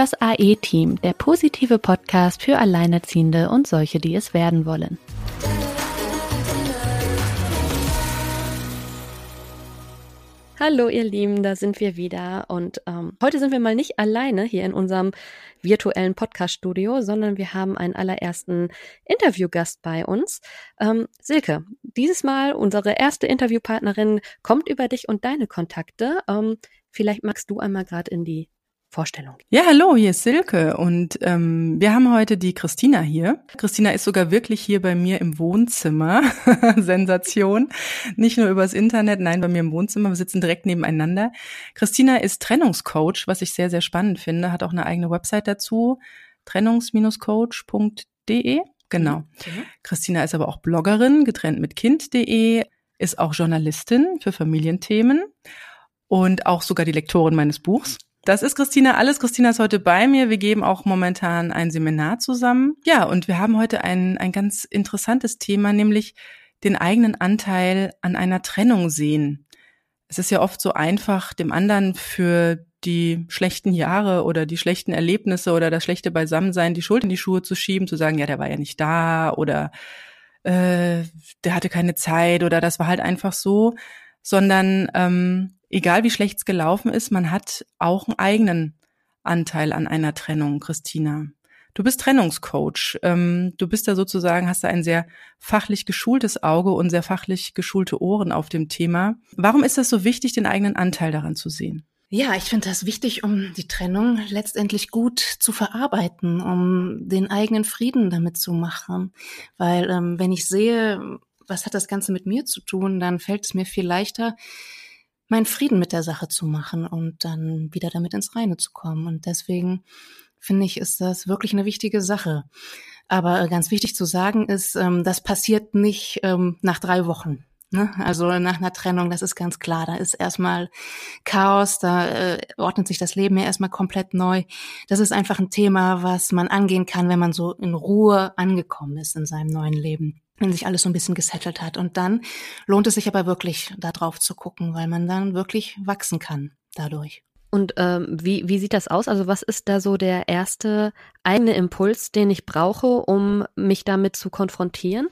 Das AE-Team, der positive Podcast für Alleinerziehende und solche, die es werden wollen. Hallo ihr Lieben, da sind wir wieder und ähm, heute sind wir mal nicht alleine hier in unserem virtuellen Podcast-Studio, sondern wir haben einen allerersten Interviewgast bei uns. Ähm, Silke, dieses Mal unsere erste Interviewpartnerin kommt über dich und deine Kontakte. Ähm, vielleicht magst du einmal gerade in die Vorstellung. Ja, hallo, hier ist Silke und ähm, wir haben heute die Christina hier. Christina ist sogar wirklich hier bei mir im Wohnzimmer. Sensation. Nicht nur übers Internet, nein, bei mir im Wohnzimmer. Wir sitzen direkt nebeneinander. Christina ist Trennungscoach, was ich sehr, sehr spannend finde, hat auch eine eigene Website dazu, trennungs-coach.de. Genau. Mhm. Christina ist aber auch Bloggerin, getrennt mit Kind.de, ist auch Journalistin für Familienthemen und auch sogar die Lektorin meines Buchs. Das ist Christina alles. Christina ist heute bei mir. Wir geben auch momentan ein Seminar zusammen. Ja, und wir haben heute ein, ein ganz interessantes Thema, nämlich den eigenen Anteil an einer Trennung sehen. Es ist ja oft so einfach, dem anderen für die schlechten Jahre oder die schlechten Erlebnisse oder das schlechte Beisammensein die Schuld in die Schuhe zu schieben, zu sagen, ja, der war ja nicht da oder äh, der hatte keine Zeit oder das war halt einfach so, sondern ähm, egal wie schlecht es gelaufen ist, man hat auch einen eigenen Anteil an einer Trennung, Christina. Du bist Trennungscoach. Ähm, du bist da sozusagen, hast da ein sehr fachlich geschultes Auge und sehr fachlich geschulte Ohren auf dem Thema. Warum ist das so wichtig, den eigenen Anteil daran zu sehen? Ja, ich finde das wichtig, um die Trennung letztendlich gut zu verarbeiten, um den eigenen Frieden damit zu machen. Weil ähm, wenn ich sehe, was hat das Ganze mit mir zu tun, dann fällt es mir viel leichter, meinen Frieden mit der Sache zu machen und dann wieder damit ins Reine zu kommen. Und deswegen finde ich, ist das wirklich eine wichtige Sache. Aber ganz wichtig zu sagen ist, ähm, das passiert nicht ähm, nach drei Wochen. Ne? Also nach einer Trennung, das ist ganz klar. Da ist erstmal Chaos, da äh, ordnet sich das Leben ja erstmal komplett neu. Das ist einfach ein Thema, was man angehen kann, wenn man so in Ruhe angekommen ist in seinem neuen Leben wenn sich alles so ein bisschen gesettelt hat. Und dann lohnt es sich aber wirklich, da drauf zu gucken, weil man dann wirklich wachsen kann dadurch. Und ähm, wie, wie sieht das aus? Also was ist da so der erste eigene Impuls, den ich brauche, um mich damit zu konfrontieren?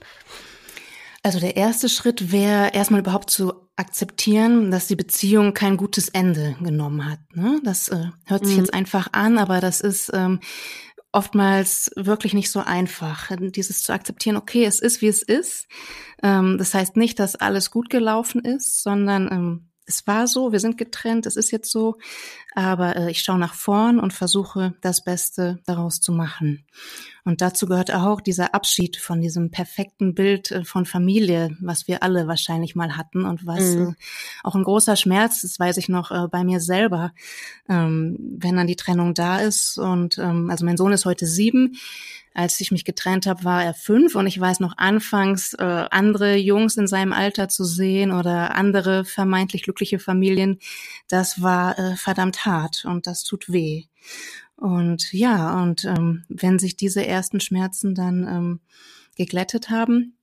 Also der erste Schritt wäre erstmal überhaupt zu akzeptieren, dass die Beziehung kein gutes Ende genommen hat. Ne? Das äh, hört sich mhm. jetzt einfach an, aber das ist ähm, oftmals wirklich nicht so einfach, dieses zu akzeptieren, okay, es ist, wie es ist. Ähm, das heißt nicht, dass alles gut gelaufen ist, sondern ähm, es war so, wir sind getrennt, es ist jetzt so, aber äh, ich schaue nach vorn und versuche das Beste daraus zu machen. Und dazu gehört auch dieser Abschied von diesem perfekten Bild äh, von Familie, was wir alle wahrscheinlich mal hatten und was mhm. äh, auch ein großer Schmerz, das weiß ich noch äh, bei mir selber, ähm, wenn dann die Trennung da ist. Und ähm, also mein Sohn ist heute sieben als ich mich getrennt habe, war er fünf und ich weiß noch anfangs andere Jungs in seinem Alter zu sehen oder andere vermeintlich glückliche Familien. Das war verdammt hart und das tut weh. Und ja, und ähm, wenn sich diese ersten Schmerzen dann ähm, geglättet haben,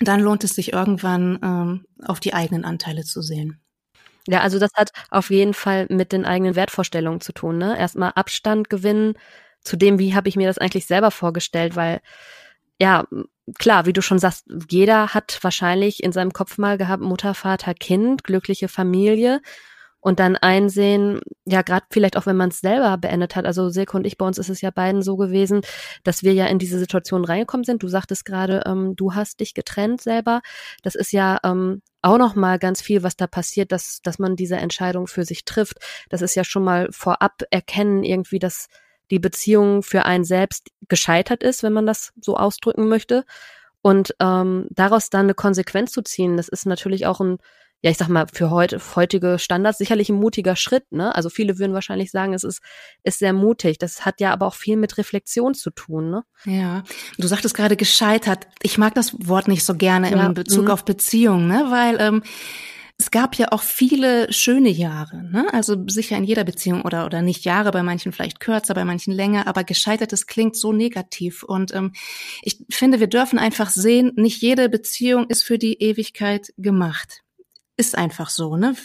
dann lohnt es sich irgendwann ähm, auf die eigenen Anteile zu sehen. Ja, also das hat auf jeden Fall mit den eigenen Wertvorstellungen zu tun. Ne? Erstmal Abstand gewinnen zu dem, wie habe ich mir das eigentlich selber vorgestellt, weil ja, klar, wie du schon sagst, jeder hat wahrscheinlich in seinem Kopf mal gehabt, Mutter, Vater, Kind, glückliche Familie und dann einsehen, ja, gerade vielleicht auch, wenn man es selber beendet hat. Also Silke und ich, bei uns ist es ja beiden so gewesen, dass wir ja in diese Situation reingekommen sind. Du sagtest gerade, ähm, du hast dich getrennt selber. Das ist ja ähm, auch noch mal ganz viel, was da passiert, dass dass man diese Entscheidung für sich trifft. Das ist ja schon mal vorab erkennen irgendwie, dass die Beziehung für einen selbst gescheitert ist, wenn man das so ausdrücken möchte. Und ähm, daraus dann eine Konsequenz zu ziehen, das ist natürlich auch ein, ja, ich sag mal, für heute, heutige Standards sicherlich ein mutiger Schritt, ne? Also viele würden wahrscheinlich sagen, es ist, ist sehr mutig. Das hat ja aber auch viel mit Reflexion zu tun, ne? Ja. Du sagtest gerade gescheitert. Ich mag das Wort nicht so gerne ja. in Bezug mhm. auf Beziehungen, ne? Weil ähm, es gab ja auch viele schöne Jahre, ne? Also sicher in jeder Beziehung oder oder nicht Jahre, bei manchen vielleicht kürzer, bei manchen länger, aber gescheitertes klingt so negativ. Und ähm, ich finde, wir dürfen einfach sehen, nicht jede Beziehung ist für die Ewigkeit gemacht. Ist einfach so, ne?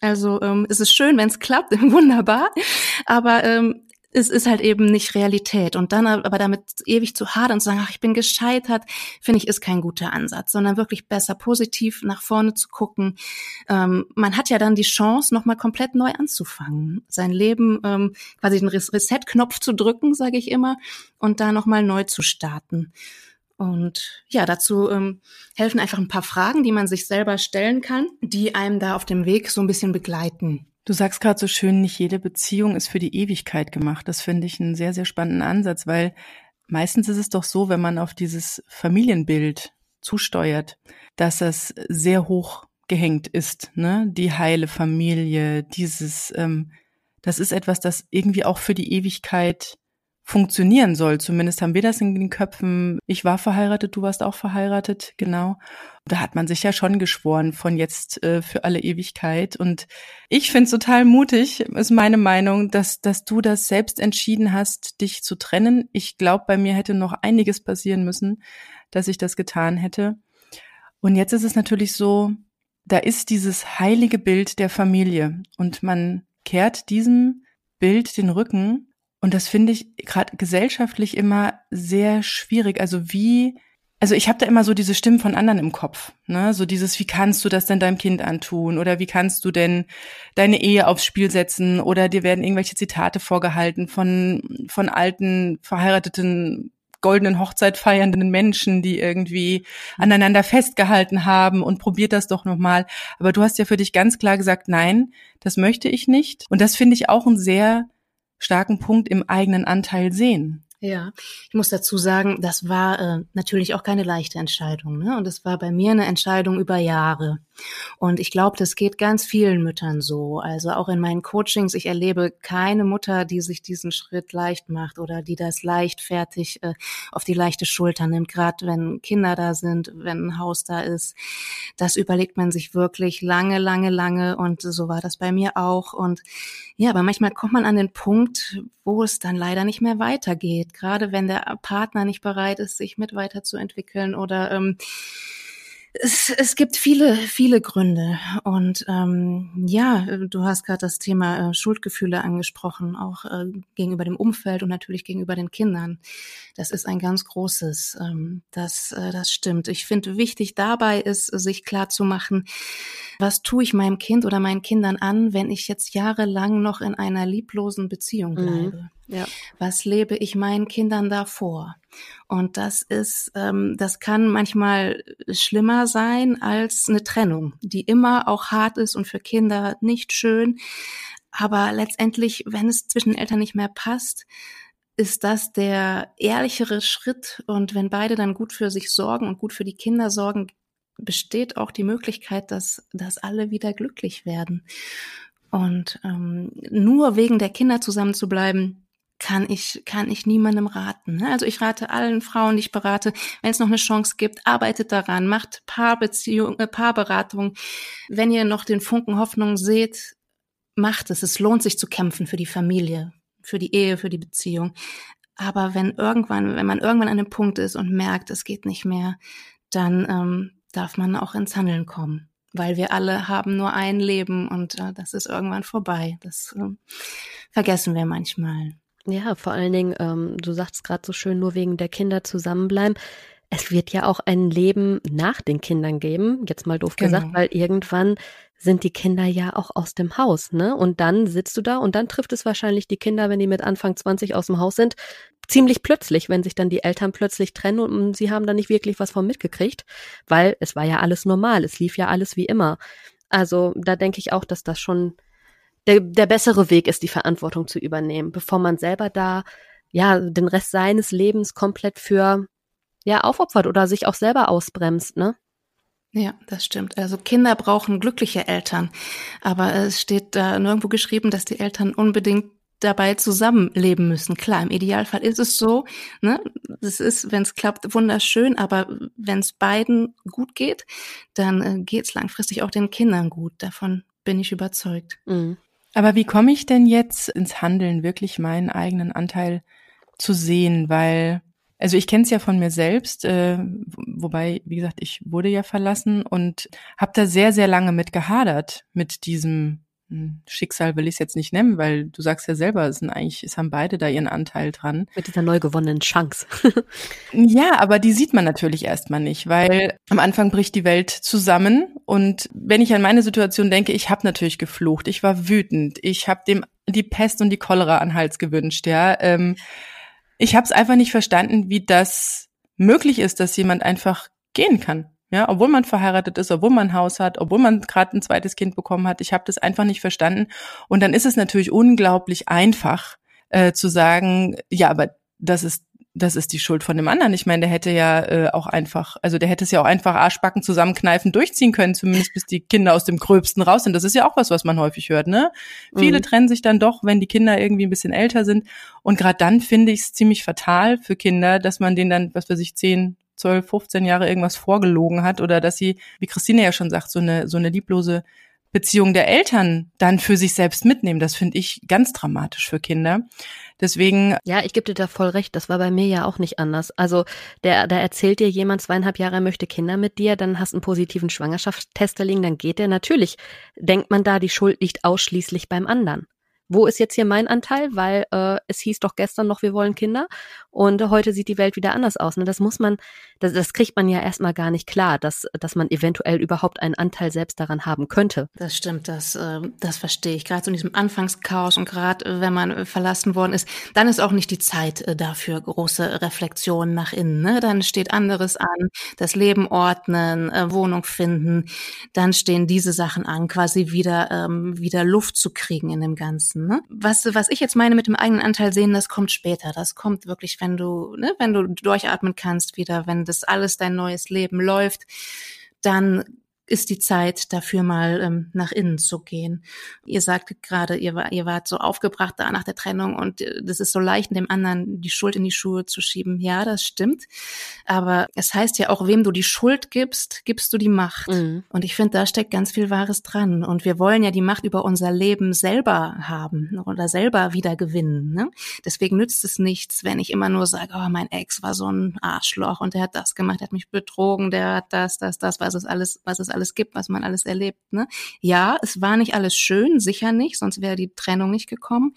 Also ähm, es ist schön, wenn es klappt, wunderbar. Aber ähm, es ist halt eben nicht Realität. Und dann aber damit ewig zu hadern und zu sagen, ach, ich bin gescheitert, finde ich, ist kein guter Ansatz, sondern wirklich besser positiv nach vorne zu gucken. Ähm, man hat ja dann die Chance, nochmal komplett neu anzufangen, sein Leben ähm, quasi den Reset-Knopf zu drücken, sage ich immer, und da nochmal neu zu starten. Und ja, dazu ähm, helfen einfach ein paar Fragen, die man sich selber stellen kann, die einem da auf dem Weg so ein bisschen begleiten. Du sagst gerade so schön, nicht jede Beziehung ist für die Ewigkeit gemacht. Das finde ich einen sehr, sehr spannenden Ansatz, weil meistens ist es doch so, wenn man auf dieses Familienbild zusteuert, dass das sehr hoch gehängt ist, ne? Die heile Familie, dieses, ähm, das ist etwas, das irgendwie auch für die Ewigkeit funktionieren soll. Zumindest haben wir das in den Köpfen. Ich war verheiratet, du warst auch verheiratet, genau. Da hat man sich ja schon geschworen von jetzt äh, für alle Ewigkeit. Und ich finde es total mutig, ist meine Meinung, dass, dass du das selbst entschieden hast, dich zu trennen. Ich glaube, bei mir hätte noch einiges passieren müssen, dass ich das getan hätte. Und jetzt ist es natürlich so, da ist dieses heilige Bild der Familie und man kehrt diesem Bild den Rücken und das finde ich gerade gesellschaftlich immer sehr schwierig. Also wie, also ich habe da immer so diese Stimmen von anderen im Kopf, ne? So dieses, wie kannst du das denn deinem Kind antun? Oder wie kannst du denn deine Ehe aufs Spiel setzen? Oder dir werden irgendwelche Zitate vorgehalten von, von alten, verheirateten goldenen Hochzeit feiernden Menschen, die irgendwie aneinander festgehalten haben und probiert das doch nochmal. Aber du hast ja für dich ganz klar gesagt, nein, das möchte ich nicht. Und das finde ich auch ein sehr starken Punkt im eigenen Anteil sehen. Ja, ich muss dazu sagen, das war äh, natürlich auch keine leichte Entscheidung. Ne? Und es war bei mir eine Entscheidung über Jahre. Und ich glaube, das geht ganz vielen Müttern so. Also auch in meinen Coachings, ich erlebe keine Mutter, die sich diesen Schritt leicht macht oder die das leichtfertig äh, auf die leichte Schulter nimmt, gerade wenn Kinder da sind, wenn ein Haus da ist. Das überlegt man sich wirklich lange, lange, lange. Und so war das bei mir auch. Und ja, aber manchmal kommt man an den Punkt, wo es dann leider nicht mehr weitergeht. Gerade wenn der Partner nicht bereit ist, sich mit weiterzuentwickeln oder ähm, es, es gibt viele, viele Gründe. Und ähm, ja, du hast gerade das Thema äh, Schuldgefühle angesprochen, auch äh, gegenüber dem Umfeld und natürlich gegenüber den Kindern. Das ist ein ganz großes. Ähm, das, äh, das stimmt. Ich finde, wichtig dabei ist, sich klar zu machen, was tue ich meinem Kind oder meinen Kindern an, wenn ich jetzt jahrelang noch in einer lieblosen Beziehung mhm. bleibe? Mhm. Ja. Was lebe ich meinen Kindern da vor? Und das ist, ähm, das kann manchmal schlimmer sein als eine Trennung, die immer auch hart ist und für Kinder nicht schön. Aber letztendlich, wenn es zwischen Eltern nicht mehr passt, ist das der ehrlichere Schritt. Und wenn beide dann gut für sich sorgen und gut für die Kinder sorgen, besteht auch die Möglichkeit, dass, dass alle wieder glücklich werden. Und ähm, nur wegen der Kinder zusammen zu bleiben, kann ich, kann ich niemandem raten. Ne? Also ich rate allen Frauen, die ich berate, wenn es noch eine Chance gibt, arbeitet daran, macht Paarbeziehung, äh, Paarberatung. Wenn ihr noch den Funken Hoffnung seht, macht es. Es lohnt sich zu kämpfen für die Familie, für die Ehe, für die Beziehung. Aber wenn irgendwann, wenn man irgendwann an einem Punkt ist und merkt, es geht nicht mehr, dann ähm, darf man auch ins Handeln kommen. Weil wir alle haben nur ein Leben und äh, das ist irgendwann vorbei. Das äh, vergessen wir manchmal. Ja, vor allen Dingen, ähm, du sagst gerade so schön, nur wegen der Kinder zusammenbleiben. Es wird ja auch ein Leben nach den Kindern geben, jetzt mal doof genau. gesagt, weil irgendwann sind die Kinder ja auch aus dem Haus, ne? Und dann sitzt du da und dann trifft es wahrscheinlich die Kinder, wenn die mit Anfang 20 aus dem Haus sind, ziemlich plötzlich, wenn sich dann die Eltern plötzlich trennen und sie haben da nicht wirklich was von mitgekriegt, weil es war ja alles normal, es lief ja alles wie immer. Also da denke ich auch, dass das schon der, der bessere Weg ist, die Verantwortung zu übernehmen, bevor man selber da ja den Rest seines Lebens komplett für ja aufopfert oder sich auch selber ausbremst, ne? Ja, das stimmt. Also Kinder brauchen glückliche Eltern, aber es steht da nirgendwo geschrieben, dass die Eltern unbedingt dabei zusammenleben müssen. Klar, im Idealfall ist es so. Ne? Das ist, wenn es klappt, wunderschön, aber wenn es beiden gut geht, dann äh, geht es langfristig auch den Kindern gut. Davon bin ich überzeugt. Mhm. Aber wie komme ich denn jetzt ins Handeln, wirklich meinen eigenen Anteil zu sehen? Weil, also ich kenne es ja von mir selbst, äh, wobei, wie gesagt, ich wurde ja verlassen und habe da sehr, sehr lange mit gehadert, mit diesem Schicksal will ich es jetzt nicht nennen, weil du sagst ja selber, es sind eigentlich, es haben beide da ihren Anteil dran. Mit dieser neu gewonnenen Chance. ja, aber die sieht man natürlich erstmal nicht, weil am Anfang bricht die Welt zusammen und wenn ich an meine Situation denke, ich habe natürlich geflucht, ich war wütend, ich habe dem die Pest und die Cholera an Hals gewünscht, ja. Ähm, ich habe es einfach nicht verstanden, wie das möglich ist, dass jemand einfach gehen kann. Ja, obwohl man verheiratet ist, obwohl man ein Haus hat, obwohl man gerade ein zweites Kind bekommen hat. Ich habe das einfach nicht verstanden. Und dann ist es natürlich unglaublich einfach äh, zu sagen, ja, aber das ist das ist die Schuld von dem anderen. Ich meine, der hätte ja äh, auch einfach, also der hätte es ja auch einfach Arschbacken zusammenkneifen, durchziehen können, zumindest bis die Kinder aus dem Gröbsten raus sind. Das ist ja auch was, was man häufig hört, ne? Mhm. Viele trennen sich dann doch, wenn die Kinder irgendwie ein bisschen älter sind. Und gerade dann finde ich es ziemlich fatal für Kinder, dass man denen dann, was weiß ich, zehn, 12, 15 Jahre irgendwas vorgelogen hat oder dass sie, wie Christine ja schon sagt, so eine, so eine lieblose Beziehung der Eltern dann für sich selbst mitnehmen. Das finde ich ganz dramatisch für Kinder. Deswegen. Ja, ich gebe dir da voll recht. Das war bei mir ja auch nicht anders. Also, der, da erzählt dir jemand zweieinhalb Jahre, möchte Kinder mit dir, dann hast einen positiven Schwangerschaftstest da liegen, dann geht der. Natürlich denkt man da, die Schuld liegt ausschließlich beim anderen wo ist jetzt hier mein Anteil? Weil äh, es hieß doch gestern noch, wir wollen Kinder und heute sieht die Welt wieder anders aus. Ne? Das muss man, das, das kriegt man ja erstmal gar nicht klar, dass, dass man eventuell überhaupt einen Anteil selbst daran haben könnte. Das stimmt, das, äh, das verstehe ich. Gerade so in diesem Anfangschaos und gerade äh, wenn man verlassen worden ist, dann ist auch nicht die Zeit äh, dafür große Reflexionen nach innen. Ne? Dann steht anderes an, das Leben ordnen, äh, Wohnung finden, dann stehen diese Sachen an, quasi wieder, ähm, wieder Luft zu kriegen in dem Ganzen lassen. Ne? Was, was ich jetzt meine mit dem eigenen Anteil sehen, das kommt später. Das kommt wirklich, wenn du, ne, wenn du durchatmen kannst wieder, wenn das alles dein neues Leben läuft, dann ist die Zeit dafür mal ähm, nach innen zu gehen. Ihr sagt gerade, ihr, war, ihr wart so aufgebracht da nach der Trennung und äh, das ist so leicht, dem anderen die Schuld in die Schuhe zu schieben. Ja, das stimmt. Aber es heißt ja auch, wem du die Schuld gibst, gibst du die Macht. Mhm. Und ich finde, da steckt ganz viel Wahres dran. Und wir wollen ja die Macht über unser Leben selber haben oder selber wieder gewinnen. Ne? Deswegen nützt es nichts, wenn ich immer nur sage, oh, mein Ex war so ein Arschloch und der hat das gemacht, der hat mich betrogen, der hat das, das, das, was es alles, was es alles alles gibt, was man alles erlebt. Ne? Ja, es war nicht alles schön, sicher nicht, sonst wäre die Trennung nicht gekommen.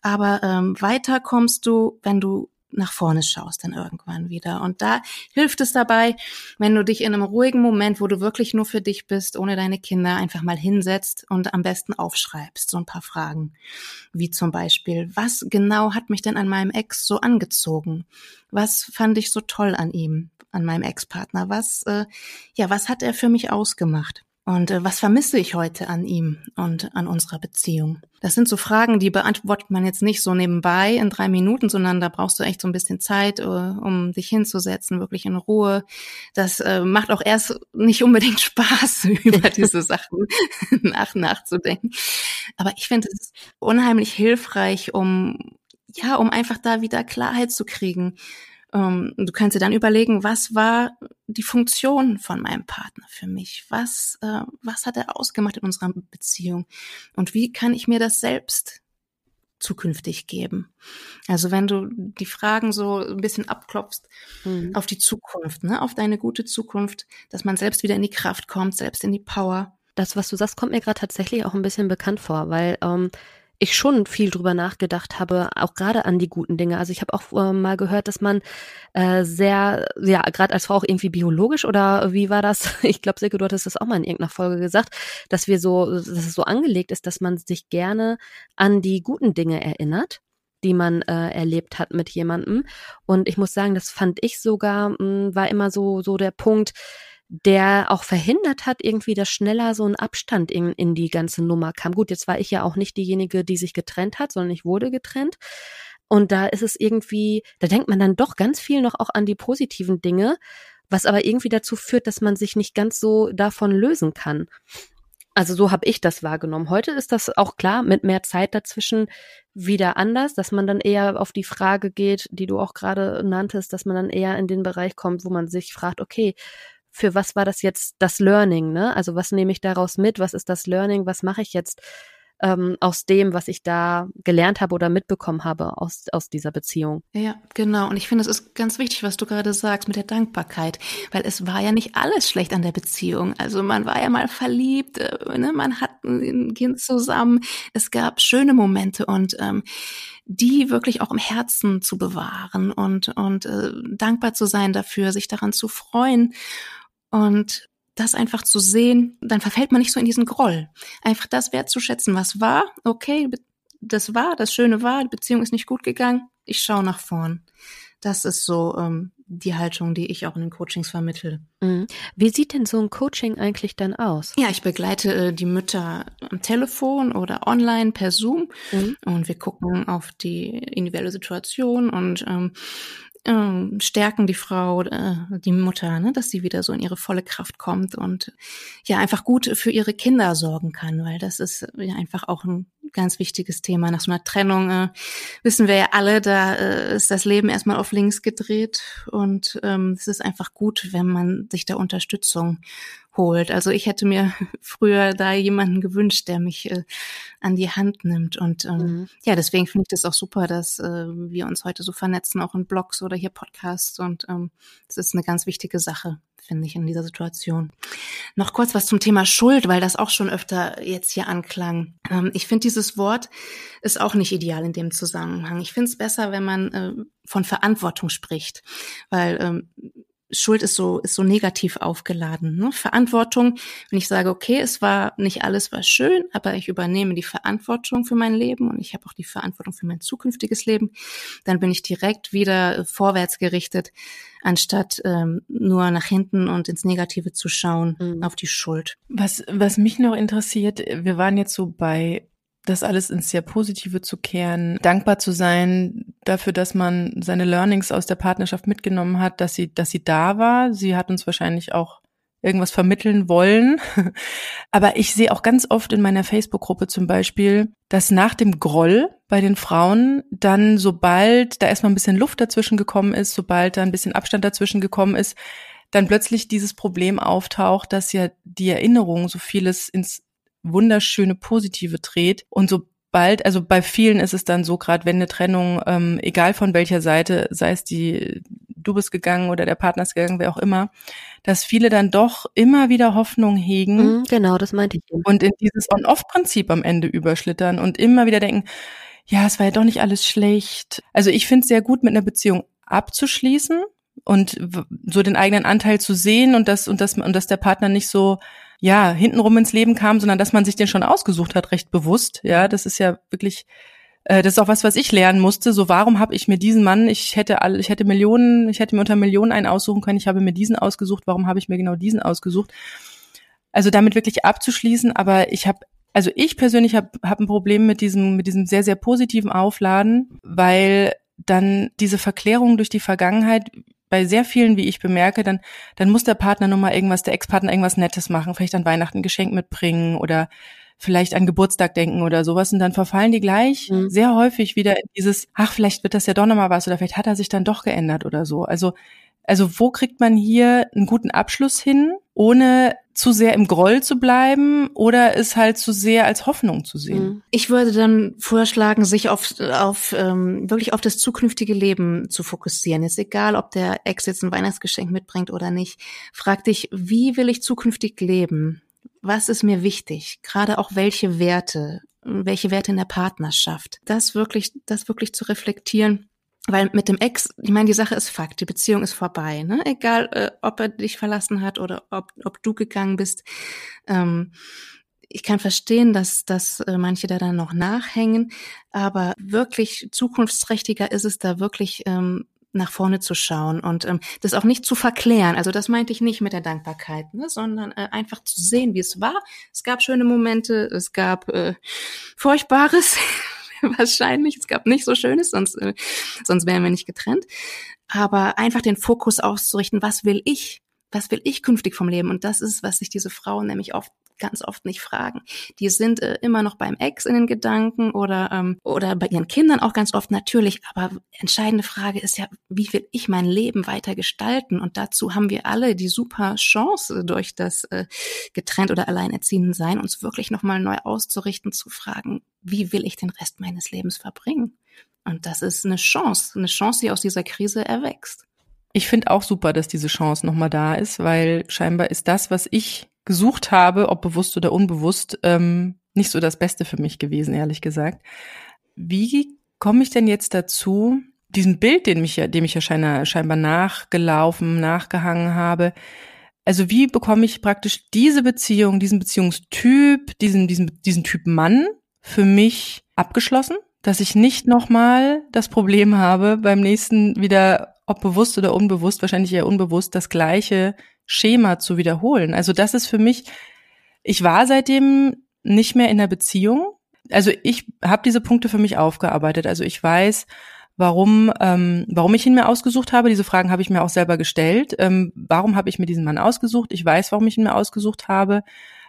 Aber ähm, weiter kommst du, wenn du nach vorne schaust dann irgendwann wieder. Und da hilft es dabei, wenn du dich in einem ruhigen Moment, wo du wirklich nur für dich bist, ohne deine Kinder, einfach mal hinsetzt und am besten aufschreibst, so ein paar Fragen. Wie zum Beispiel, was genau hat mich denn an meinem Ex so angezogen? Was fand ich so toll an ihm? An meinem Ex-Partner? Was, äh, ja, was hat er für mich ausgemacht? Und äh, was vermisse ich heute an ihm und an unserer Beziehung? Das sind so Fragen, die beantwortet man jetzt nicht so nebenbei in drei Minuten, sondern da brauchst du echt so ein bisschen Zeit, äh, um dich hinzusetzen, wirklich in Ruhe. Das äh, macht auch erst nicht unbedingt Spaß, über diese Sachen nach nachzudenken. Aber ich finde es unheimlich hilfreich, um ja, um einfach da wieder Klarheit zu kriegen ähm, du kannst dir dann überlegen, was war die Funktion von meinem Partner für mich? Was, äh, was hat er ausgemacht in unserer Beziehung? Und wie kann ich mir das selbst zukünftig geben? Also wenn du die Fragen so ein bisschen abklopfst mhm. auf die Zukunft, ne, auf deine gute Zukunft, dass man selbst wieder in die Kraft kommt, selbst in die Power. Das, was du sagst, kommt mir gerade tatsächlich auch ein bisschen bekannt vor, weil ähm, ich schon viel drüber nachgedacht habe, auch gerade an die guten Dinge. Also ich habe auch äh, mal gehört, dass man äh, sehr, ja, gerade als Frau auch irgendwie biologisch oder wie war das? Ich glaube, Silke, du hattest das auch mal in irgendeiner Folge gesagt, dass wir so, dass es so angelegt ist, dass man sich gerne an die guten Dinge erinnert die man äh, erlebt hat mit jemandem. Und ich muss sagen, das fand ich sogar, mh, hm, war immer so, so der Punkt, der auch verhindert hat, irgendwie, dass schneller so ein Abstand in, in die ganze Nummer kam. Gut, jetzt war ich ja auch nicht diejenige, die sich getrennt hat, sondern ich wurde getrennt. Und da ist es irgendwie, da denkt man dann doch ganz viel noch auch an die positiven Dinge, was aber irgendwie dazu führt, dass man sich nicht ganz so davon lösen kann. Also so habe ich das wahrgenommen. Heute ist das auch klar mit mehr Zeit dazwischen wieder anders, dass man dann eher auf die Frage geht, die du auch gerade nanntest, dass man dann eher in den Bereich kommt, wo man sich fragt, okay, für was war das jetzt das Learning, ne? Also was nehme ich daraus mit? Was ist das Learning? Was mache ich jetzt ähm, aus dem, was ich da gelernt habe oder mitbekommen habe aus, aus dieser Beziehung. Ja, genau. Und ich finde, es ist ganz wichtig, was du gerade sagst mit der Dankbarkeit, weil es war ja nicht alles schlecht an der Beziehung. Also man war ja mal verliebt, äh, ne? man hat ein Kind zusammen. Es gab schöne Momente und ähm, die wirklich auch im Herzen zu bewahren und, und äh, dankbar zu sein dafür, sich daran zu freuen und das einfach zu sehen, dann verfällt man nicht so in diesen Groll. Einfach das wertzuschätzen, was war, okay, das war, das Schöne war, die Beziehung ist nicht gut gegangen, ich schaue nach vorn. Das ist so ähm, die Haltung, die ich auch in den Coachings vermittle. Mhm. Wie sieht denn so ein Coaching eigentlich dann aus? Ja, ich begleite äh, die Mütter am Telefon oder online per Zoom mhm. und wir gucken auf die individuelle Situation und ähm, ähm, stärken die Frau, äh, die Mutter, ne, dass sie wieder so in ihre volle Kraft kommt und ja einfach gut für ihre Kinder sorgen kann, weil das ist ja einfach auch ein ganz wichtiges Thema. Nach so einer Trennung äh, wissen wir ja alle, da äh, ist das Leben erstmal auf links gedreht und ähm, es ist einfach gut, wenn man sich da Unterstützung holt. Also ich hätte mir früher da jemanden gewünscht, der mich äh, an die Hand nimmt. Und ähm, mhm. ja, deswegen finde ich das auch super, dass äh, wir uns heute so vernetzen, auch in Blogs oder hier Podcasts. Und ähm, das ist eine ganz wichtige Sache, finde ich, in dieser Situation. Noch kurz was zum Thema Schuld, weil das auch schon öfter jetzt hier anklang. Ähm, ich finde, dieses Wort ist auch nicht ideal in dem Zusammenhang. Ich finde es besser, wenn man äh, von Verantwortung spricht, weil ähm, Schuld ist so, ist so negativ aufgeladen. Ne? Verantwortung, wenn ich sage, okay, es war nicht alles war schön, aber ich übernehme die Verantwortung für mein Leben und ich habe auch die Verantwortung für mein zukünftiges Leben, dann bin ich direkt wieder vorwärts gerichtet, anstatt ähm, nur nach hinten und ins Negative zu schauen, mhm. auf die Schuld. Was, was mich noch interessiert, wir waren jetzt so bei das alles ins sehr Positive zu kehren, dankbar zu sein dafür, dass man seine Learnings aus der Partnerschaft mitgenommen hat, dass sie, dass sie da war. Sie hat uns wahrscheinlich auch irgendwas vermitteln wollen. Aber ich sehe auch ganz oft in meiner Facebook-Gruppe zum Beispiel, dass nach dem Groll bei den Frauen dann, sobald da erstmal ein bisschen Luft dazwischen gekommen ist, sobald da ein bisschen Abstand dazwischen gekommen ist, dann plötzlich dieses Problem auftaucht, dass ja die Erinnerung so vieles ins wunderschöne Positive dreht. Und sobald, also bei vielen ist es dann so, gerade wenn eine Trennung, ähm, egal von welcher Seite, sei es die, du bist gegangen oder der Partner ist gegangen, wer auch immer, dass viele dann doch immer wieder Hoffnung hegen. Mhm, genau, das meinte ich. Und in dieses On-Off-Prinzip am Ende überschlittern und immer wieder denken, ja, es war ja doch nicht alles schlecht. Also ich finde es sehr gut, mit einer Beziehung abzuschließen und so den eigenen Anteil zu sehen und das und das und dass der Partner nicht so ja, hintenrum ins Leben kam, sondern dass man sich den schon ausgesucht hat, recht bewusst. Ja, das ist ja wirklich, äh, das ist auch was, was ich lernen musste. So, warum habe ich mir diesen Mann, ich hätte alle, ich hätte Millionen, ich hätte mir unter Millionen einen aussuchen können, ich habe mir diesen ausgesucht, warum habe ich mir genau diesen ausgesucht? Also damit wirklich abzuschließen, aber ich habe also ich persönlich habe hab ein Problem mit diesem, mit diesem sehr, sehr positiven Aufladen, weil dann diese Verklärung durch die Vergangenheit, bei sehr vielen, wie ich bemerke, dann, dann muss der Partner nun mal irgendwas, der Ex-Partner irgendwas Nettes machen, vielleicht an Weihnachten ein Geschenk mitbringen oder vielleicht an Geburtstag denken oder sowas und dann verfallen die gleich mhm. sehr häufig wieder in dieses, ach, vielleicht wird das ja doch nochmal was oder vielleicht hat er sich dann doch geändert oder so. Also also wo kriegt man hier einen guten Abschluss hin, ohne zu sehr im Groll zu bleiben oder es halt zu sehr als Hoffnung zu sehen? Mhm. Ich würde dann vorschlagen, sich auf, auf ähm, wirklich auf das zukünftige Leben zu fokussieren. Jetzt egal, ob der Ex jetzt ein Weihnachtsgeschenk mitbringt oder nicht. Frag dich, wie will ich zukünftig leben? Was ist mir wichtig? Gerade auch welche Werte, welche Werte in der Partnerschaft? Das wirklich, das wirklich zu reflektieren weil mit dem Ex, ich meine, die Sache ist Fakt, die Beziehung ist vorbei, ne? Egal, äh, ob er dich verlassen hat oder ob, ob du gegangen bist. Ähm, ich kann verstehen, dass, dass äh, manche da dann noch nachhängen, aber wirklich zukunftsträchtiger ist es da wirklich ähm, nach vorne zu schauen und ähm, das auch nicht zu verklären. Also das meinte ich nicht mit der Dankbarkeit, ne, sondern äh, einfach zu sehen, wie es war. Es gab schöne Momente, es gab äh, Furchtbares, wahrscheinlich. Es gab nicht so Schönes, sonst, äh, sonst wären wir nicht getrennt. Aber einfach den Fokus auszurichten, was will ich? Was will ich künftig vom Leben? Und das ist, was sich diese Frauen nämlich oft ganz oft nicht fragen. Die sind äh, immer noch beim Ex in den Gedanken oder ähm, oder bei ihren Kindern auch ganz oft natürlich. Aber entscheidende Frage ist ja, wie will ich mein Leben weiter gestalten? Und dazu haben wir alle die super Chance durch das äh, getrennt oder alleinerziehenden Sein, uns wirklich noch mal neu auszurichten, zu fragen, wie will ich den Rest meines Lebens verbringen? Und das ist eine Chance, eine Chance, die aus dieser Krise erwächst. Ich finde auch super, dass diese Chance nochmal da ist, weil scheinbar ist das, was ich gesucht habe, ob bewusst oder unbewusst, ähm, nicht so das Beste für mich gewesen, ehrlich gesagt. Wie komme ich denn jetzt dazu, diesen Bild, den mich ja, dem ich ja scheinbar, scheinbar nachgelaufen, nachgehangen habe, also wie bekomme ich praktisch diese Beziehung, diesen Beziehungstyp, diesen, diesen, diesen Typ Mann für mich abgeschlossen, dass ich nicht nochmal das Problem habe, beim nächsten wieder, ob bewusst oder unbewusst, wahrscheinlich eher unbewusst, das gleiche Schema zu wiederholen. Also das ist für mich, ich war seitdem nicht mehr in der Beziehung. Also ich habe diese Punkte für mich aufgearbeitet. Also ich weiß, warum, ähm, warum ich ihn mir ausgesucht habe. Diese Fragen habe ich mir auch selber gestellt. Ähm, warum habe ich mir diesen Mann ausgesucht? Ich weiß, warum ich ihn mir ausgesucht habe.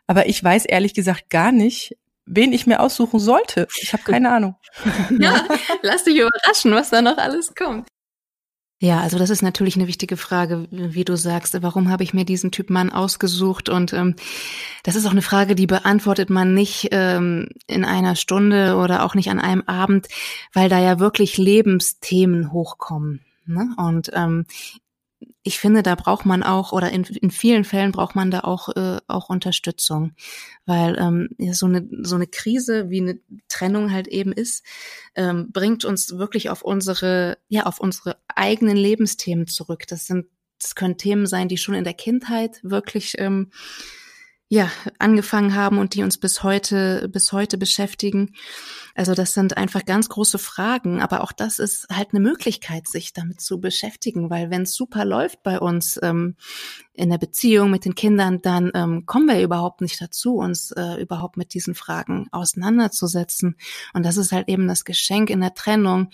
Aber ich weiß ehrlich gesagt gar nicht, wen ich mir aussuchen sollte. Ich habe keine Ahnung. Ja, lass dich überraschen, was da noch alles kommt. Ja, also das ist natürlich eine wichtige Frage, wie du sagst. Warum habe ich mir diesen Typ Mann ausgesucht? Und ähm, das ist auch eine Frage, die beantwortet man nicht ähm, in einer Stunde oder auch nicht an einem Abend, weil da ja wirklich Lebensthemen hochkommen. Ne? Und ähm, ich finde, da braucht man auch, oder in, in vielen Fällen braucht man da auch, äh, auch Unterstützung. Weil ähm, so, eine, so eine Krise, wie eine Trennung halt eben ist, ähm, bringt uns wirklich auf unsere, ja, auf unsere eigenen Lebensthemen zurück. Das sind, das können Themen sein, die schon in der Kindheit wirklich ähm, ja, angefangen haben und die uns bis heute, bis heute beschäftigen. Also das sind einfach ganz große Fragen, aber auch das ist halt eine Möglichkeit, sich damit zu beschäftigen, weil wenn es super läuft bei uns ähm, in der Beziehung mit den Kindern, dann ähm, kommen wir überhaupt nicht dazu, uns äh, überhaupt mit diesen Fragen auseinanderzusetzen. Und das ist halt eben das Geschenk in der Trennung,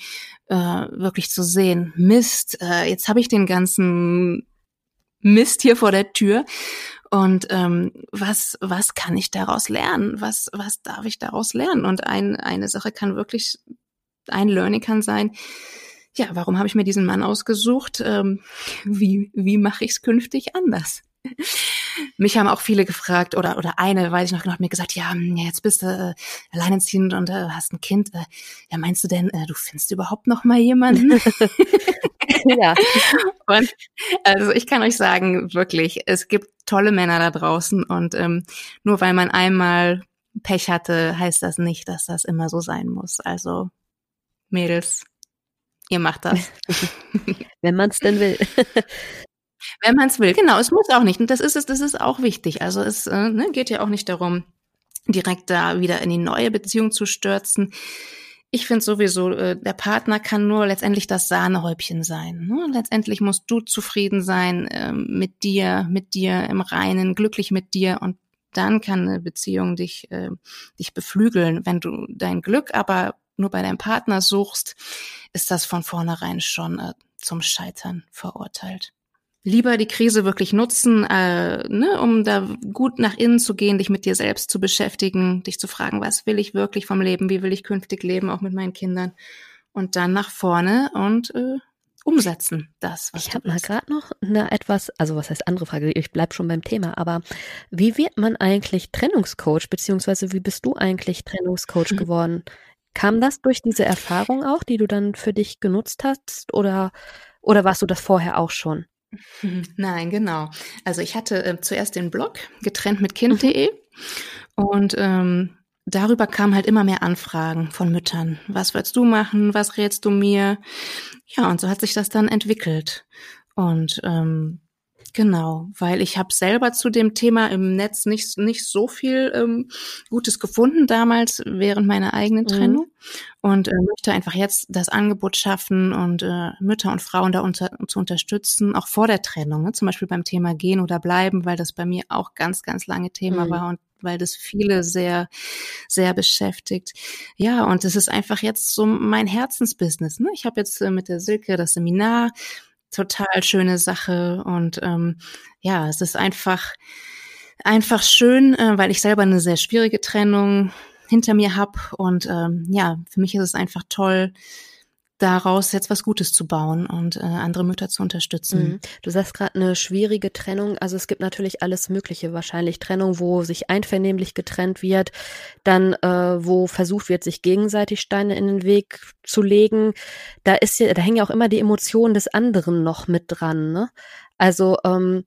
äh, wirklich zu sehen, Mist, äh, jetzt habe ich den ganzen Mist hier vor der Tür und ähm, was, was kann ich daraus lernen? Was, was darf ich daraus lernen? Und ein, eine Sache kann wirklich, ein Learning kann sein, ja, warum habe ich mir diesen Mann ausgesucht? Ähm, wie wie mache ich es künftig anders? Mich haben auch viele gefragt, oder, oder eine, weiß ich noch, genau, hat mir gesagt, ja, jetzt bist du äh, alleinerziehend und äh, hast ein Kind. Äh, ja, meinst du denn, äh, du findest überhaupt noch mal jemanden? ja. Und also ich kann euch sagen, wirklich, es gibt tolle Männer da draußen und ähm, nur weil man einmal Pech hatte, heißt das nicht, dass das immer so sein muss. Also Mädels, ihr macht das. Wenn man es denn will. Wenn man es will, genau. Es muss auch nicht. Und das ist es, das ist auch wichtig. Also es äh, ne, geht ja auch nicht darum, direkt da wieder in die neue Beziehung zu stürzen. Ich finde sowieso, äh, der Partner kann nur letztendlich das Sahnehäubchen sein. Ne? Letztendlich musst du zufrieden sein äh, mit dir, mit dir im Reinen, glücklich mit dir und dann kann eine Beziehung dich, äh, dich beflügeln. Wenn du dein Glück aber nur bei deinem Partner suchst, ist das von vornherein schon äh, zum Scheitern verurteilt lieber die Krise wirklich nutzen, äh, ne, um da gut nach innen zu gehen, dich mit dir selbst zu beschäftigen, dich zu fragen, was will ich wirklich vom Leben, wie will ich künftig leben, auch mit meinen Kindern. Und dann nach vorne und äh, umsetzen, das, was Ich habe mal gerade noch eine etwas, also was heißt andere Frage, ich bleib schon beim Thema, aber wie wird man eigentlich Trennungscoach, beziehungsweise wie bist du eigentlich Trennungscoach mhm. geworden? Kam das durch diese Erfahrung auch, die du dann für dich genutzt hast, oder, oder warst du das vorher auch schon? Nein, genau. Also ich hatte äh, zuerst den Blog getrennt mit kind.de und ähm, darüber kamen halt immer mehr Anfragen von Müttern. Was willst du machen? Was rätst du mir? Ja, und so hat sich das dann entwickelt. Und ähm, Genau, weil ich habe selber zu dem Thema im Netz nicht, nicht so viel ähm, Gutes gefunden damals während meiner eigenen mhm. Trennung mhm. und äh, möchte einfach jetzt das Angebot schaffen und äh, Mütter und Frauen da unter, zu unterstützen, auch vor der Trennung, ne? zum Beispiel beim Thema gehen oder bleiben, weil das bei mir auch ganz, ganz lange Thema mhm. war und weil das viele sehr, sehr beschäftigt. Ja, und es ist einfach jetzt so mein Herzensbusiness. Ne? Ich habe jetzt äh, mit der Silke das Seminar total schöne Sache und ähm, ja, es ist einfach einfach schön, äh, weil ich selber eine sehr schwierige Trennung hinter mir habe und ähm, ja, für mich ist es einfach toll, daraus jetzt was Gutes zu bauen und äh, andere Mütter zu unterstützen. Mhm. Du sagst gerade eine schwierige Trennung. Also es gibt natürlich alles Mögliche wahrscheinlich. Trennung, wo sich einvernehmlich getrennt wird, dann äh, wo versucht wird, sich gegenseitig Steine in den Weg zu legen. Da ist ja, da hängen ja auch immer die Emotionen des anderen noch mit dran. Ne? Also ähm,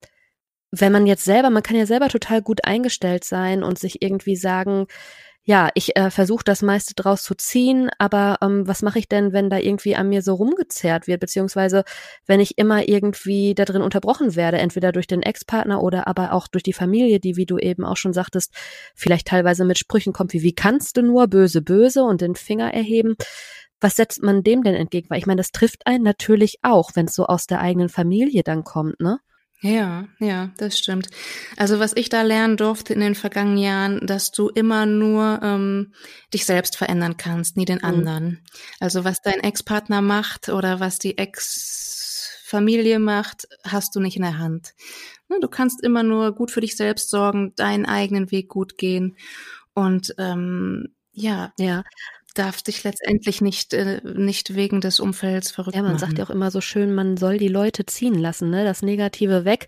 wenn man jetzt selber, man kann ja selber total gut eingestellt sein und sich irgendwie sagen, ja, ich äh, versuche das meiste draus zu ziehen, aber ähm, was mache ich denn, wenn da irgendwie an mir so rumgezerrt wird, beziehungsweise wenn ich immer irgendwie da drin unterbrochen werde, entweder durch den Ex-Partner oder aber auch durch die Familie, die, wie du eben auch schon sagtest, vielleicht teilweise mit Sprüchen kommt wie, wie kannst du nur böse, böse und den Finger erheben. Was setzt man dem denn entgegen? Weil ich meine, das trifft einen natürlich auch, wenn es so aus der eigenen Familie dann kommt, ne? Ja, ja, das stimmt. Also was ich da lernen durfte in den vergangenen Jahren, dass du immer nur ähm, dich selbst verändern kannst, nie den mhm. anderen. Also was dein Ex-Partner macht oder was die Ex-Familie macht, hast du nicht in der Hand. Ne, du kannst immer nur gut für dich selbst sorgen, deinen eigenen Weg gut gehen und ähm, ja, ja darf dich letztendlich nicht, äh, nicht wegen des Umfelds verrückt machen. Ja, man machen. sagt ja auch immer so schön, man soll die Leute ziehen lassen, ne? das Negative weg.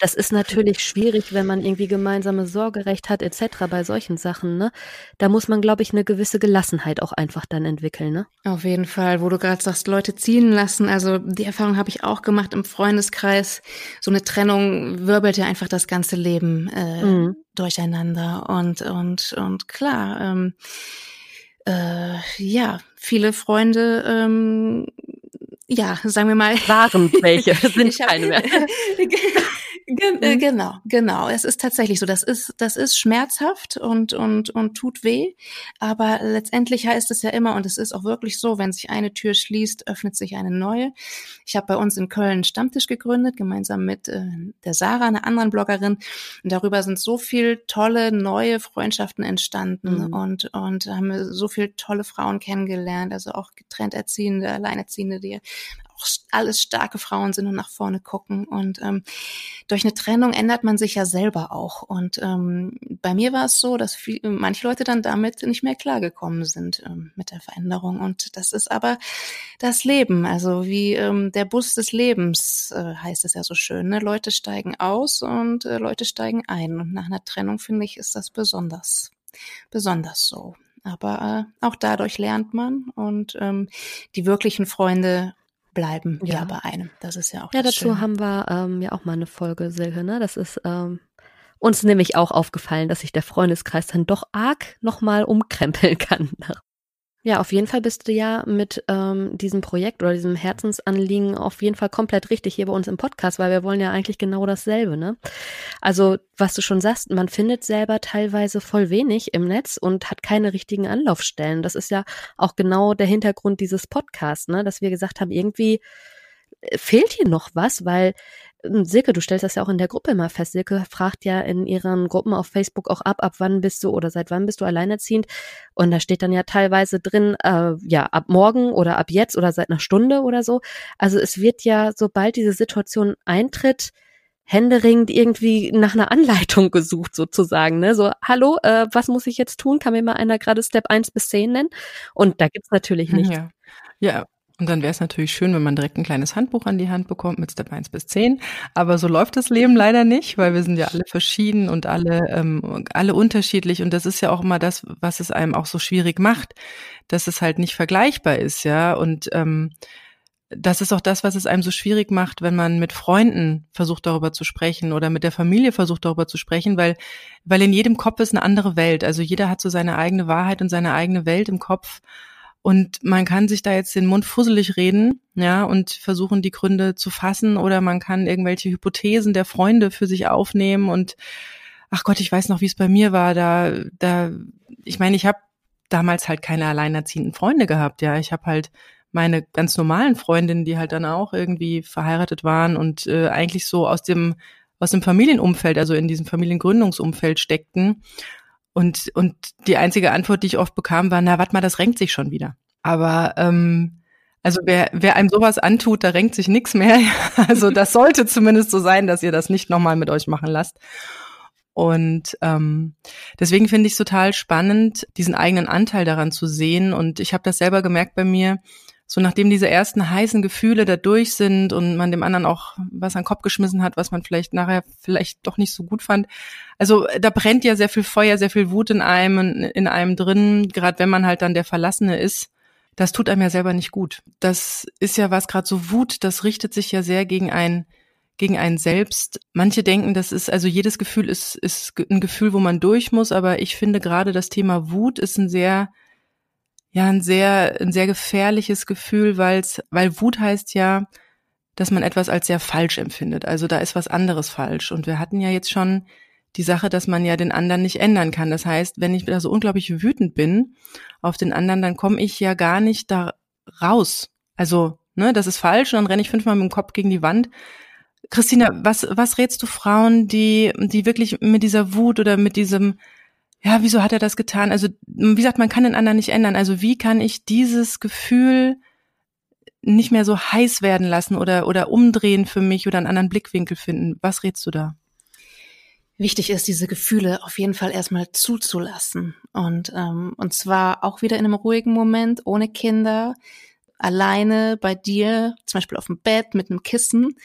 Das ist natürlich schwierig, wenn man irgendwie gemeinsame Sorgerecht hat etc. bei solchen Sachen. Ne? Da muss man, glaube ich, eine gewisse Gelassenheit auch einfach dann entwickeln. Ne? Auf jeden Fall, wo du gerade sagst, Leute ziehen lassen. Also die Erfahrung habe ich auch gemacht im Freundeskreis. So eine Trennung wirbelt ja einfach das ganze Leben äh, mhm. durcheinander. Und, und, und klar, ähm, äh, ja, viele Freunde, ähm, ja, sagen wir mal. Waren welche, sind keine mehr. Äh, mhm. Genau, genau. Es ist tatsächlich so. Das ist, das ist schmerzhaft und, und, und tut weh. Aber letztendlich heißt es ja immer, und es ist auch wirklich so, wenn sich eine Tür schließt, öffnet sich eine neue. Ich habe bei uns in Köln einen Stammtisch gegründet, gemeinsam mit äh, der Sarah, einer anderen Bloggerin. Und darüber sind so viel tolle neue Freundschaften entstanden mhm. und, und haben so viel tolle Frauen kennengelernt, also auch getrennt Erziehende, Alleinerziehende, die auch alles starke Frauen sind und nach vorne gucken. Und ähm, durch eine Trennung ändert man sich ja selber auch. Und ähm, bei mir war es so, dass viel, manche Leute dann damit nicht mehr klargekommen sind ähm, mit der Veränderung. Und das ist aber das Leben, also wie ähm, der Bus des Lebens äh, heißt es ja so schön. Ne? Leute steigen aus und äh, Leute steigen ein. Und nach einer Trennung finde ich, ist das besonders, besonders so. Aber äh, auch dadurch lernt man und ähm, die wirklichen Freunde bleiben ja. ja bei einem. Das ist ja auch Ja, dazu Schöne. haben wir ähm, ja auch mal eine Folge, Silke, ne? Das ist ähm, uns nämlich auch aufgefallen, dass sich der Freundeskreis dann doch arg nochmal umkrempeln kann nach ja, auf jeden Fall bist du ja mit ähm, diesem Projekt oder diesem Herzensanliegen auf jeden Fall komplett richtig hier bei uns im Podcast, weil wir wollen ja eigentlich genau dasselbe, ne? Also, was du schon sagst, man findet selber teilweise voll wenig im Netz und hat keine richtigen Anlaufstellen. Das ist ja auch genau der Hintergrund dieses Podcasts, ne? Dass wir gesagt haben, irgendwie fehlt hier noch was, weil ähm, Silke, du stellst das ja auch in der Gruppe immer fest. Silke fragt ja in ihren Gruppen auf Facebook auch ab, ab wann bist du oder seit wann bist du alleinerziehend. Und da steht dann ja teilweise drin, äh, ja, ab morgen oder ab jetzt oder seit einer Stunde oder so. Also es wird ja, sobald diese Situation eintritt, händeringend irgendwie nach einer Anleitung gesucht sozusagen. Ne? So, hallo, äh, was muss ich jetzt tun? Kann mir mal einer gerade Step 1 bis 10 nennen? Und da gibt's natürlich nichts. Ja. Ja, und dann wäre es natürlich schön, wenn man direkt ein kleines Handbuch an die Hand bekommt mit Step 1 bis 10. Aber so läuft das Leben leider nicht, weil wir sind ja alle verschieden und alle, ähm, alle unterschiedlich. Und das ist ja auch immer das, was es einem auch so schwierig macht, dass es halt nicht vergleichbar ist, ja. Und ähm, das ist auch das, was es einem so schwierig macht, wenn man mit Freunden versucht darüber zu sprechen oder mit der Familie versucht darüber zu sprechen, weil, weil in jedem Kopf ist eine andere Welt. Also jeder hat so seine eigene Wahrheit und seine eigene Welt im Kopf. Und man kann sich da jetzt den Mund fusselig reden, ja, und versuchen, die Gründe zu fassen, oder man kann irgendwelche Hypothesen der Freunde für sich aufnehmen und ach Gott, ich weiß noch, wie es bei mir war. Da, da, ich meine, ich habe damals halt keine alleinerziehenden Freunde gehabt, ja. Ich habe halt meine ganz normalen Freundinnen, die halt dann auch irgendwie verheiratet waren und äh, eigentlich so aus dem aus dem Familienumfeld, also in diesem Familiengründungsumfeld steckten. Und, und die einzige Antwort, die ich oft bekam, war, na, warte mal, das renkt sich schon wieder. Aber ähm, Also wer, wer einem sowas antut, da renkt sich nichts mehr. Also das sollte zumindest so sein, dass ihr das nicht nochmal mit euch machen lasst. Und ähm, deswegen finde ich es total spannend, diesen eigenen Anteil daran zu sehen. Und ich habe das selber gemerkt bei mir, so nachdem diese ersten heißen Gefühle da durch sind und man dem anderen auch was an den Kopf geschmissen hat, was man vielleicht nachher vielleicht doch nicht so gut fand. Also da brennt ja sehr viel Feuer, sehr viel Wut in einem, in einem drin, gerade wenn man halt dann der Verlassene ist. Das tut einem ja selber nicht gut. Das ist ja was gerade so Wut, das richtet sich ja sehr gegen ein gegen einen selbst. Manche denken, das ist, also jedes Gefühl ist, ist ein Gefühl, wo man durch muss, aber ich finde gerade das Thema Wut ist ein sehr, ja, ein sehr, ein sehr gefährliches Gefühl, weil's, weil Wut heißt ja, dass man etwas als sehr falsch empfindet. Also da ist was anderes falsch. Und wir hatten ja jetzt schon die Sache, dass man ja den anderen nicht ändern kann. Das heißt, wenn ich da so unglaublich wütend bin auf den anderen, dann komme ich ja gar nicht da raus. Also, ne, das ist falsch und dann renne ich fünfmal mit dem Kopf gegen die Wand. Christina, was, was rätst du Frauen, die, die wirklich mit dieser Wut oder mit diesem, ja, wieso hat er das getan? Also, wie gesagt, man kann den anderen nicht ändern. Also, wie kann ich dieses Gefühl nicht mehr so heiß werden lassen oder, oder umdrehen für mich oder einen anderen Blickwinkel finden? Was rätst du da? Wichtig ist, diese Gefühle auf jeden Fall erstmal zuzulassen. Und, ähm, und zwar auch wieder in einem ruhigen Moment, ohne Kinder, alleine bei dir, zum Beispiel auf dem Bett mit einem Kissen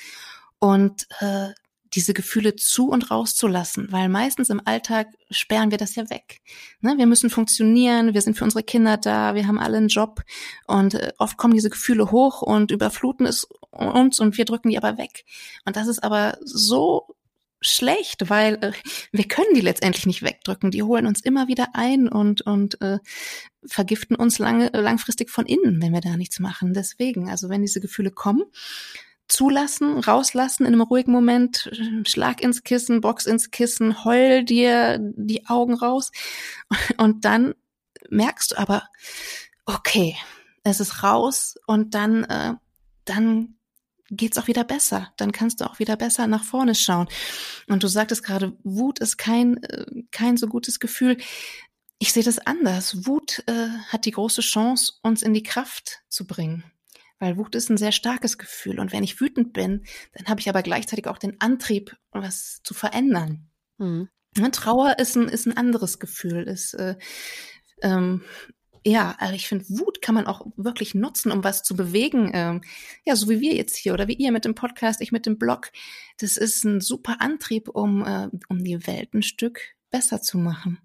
und äh, diese Gefühle zu und rauszulassen, weil meistens im Alltag sperren wir das ja weg. Ne? Wir müssen funktionieren, wir sind für unsere Kinder da, wir haben alle einen Job und äh, oft kommen diese Gefühle hoch und überfluten es uns und wir drücken die aber weg. Und das ist aber so schlecht, weil äh, wir können die letztendlich nicht wegdrücken. Die holen uns immer wieder ein und und äh, vergiften uns lange langfristig von innen, wenn wir da nichts machen. Deswegen, also wenn diese Gefühle kommen, zulassen, rauslassen in einem ruhigen Moment, Schlag ins Kissen, Box ins Kissen, heul dir die Augen raus und dann merkst du aber, okay, es ist raus und dann, äh, dann geht's auch wieder besser. Dann kannst du auch wieder besser nach vorne schauen. Und du sagtest gerade, Wut ist kein, äh, kein so gutes Gefühl. Ich sehe das anders. Wut äh, hat die große Chance, uns in die Kraft zu bringen. Weil Wut ist ein sehr starkes Gefühl. Und wenn ich wütend bin, dann habe ich aber gleichzeitig auch den Antrieb, was zu verändern. Mhm. Trauer ist ein, ist ein anderes Gefühl, ist, äh, ähm, ja, also ich finde, Wut kann man auch wirklich nutzen, um was zu bewegen. Ähm, ja, so wie wir jetzt hier oder wie ihr mit dem Podcast, ich mit dem Blog. Das ist ein super Antrieb, um, äh, um die Welt ein Stück besser zu machen.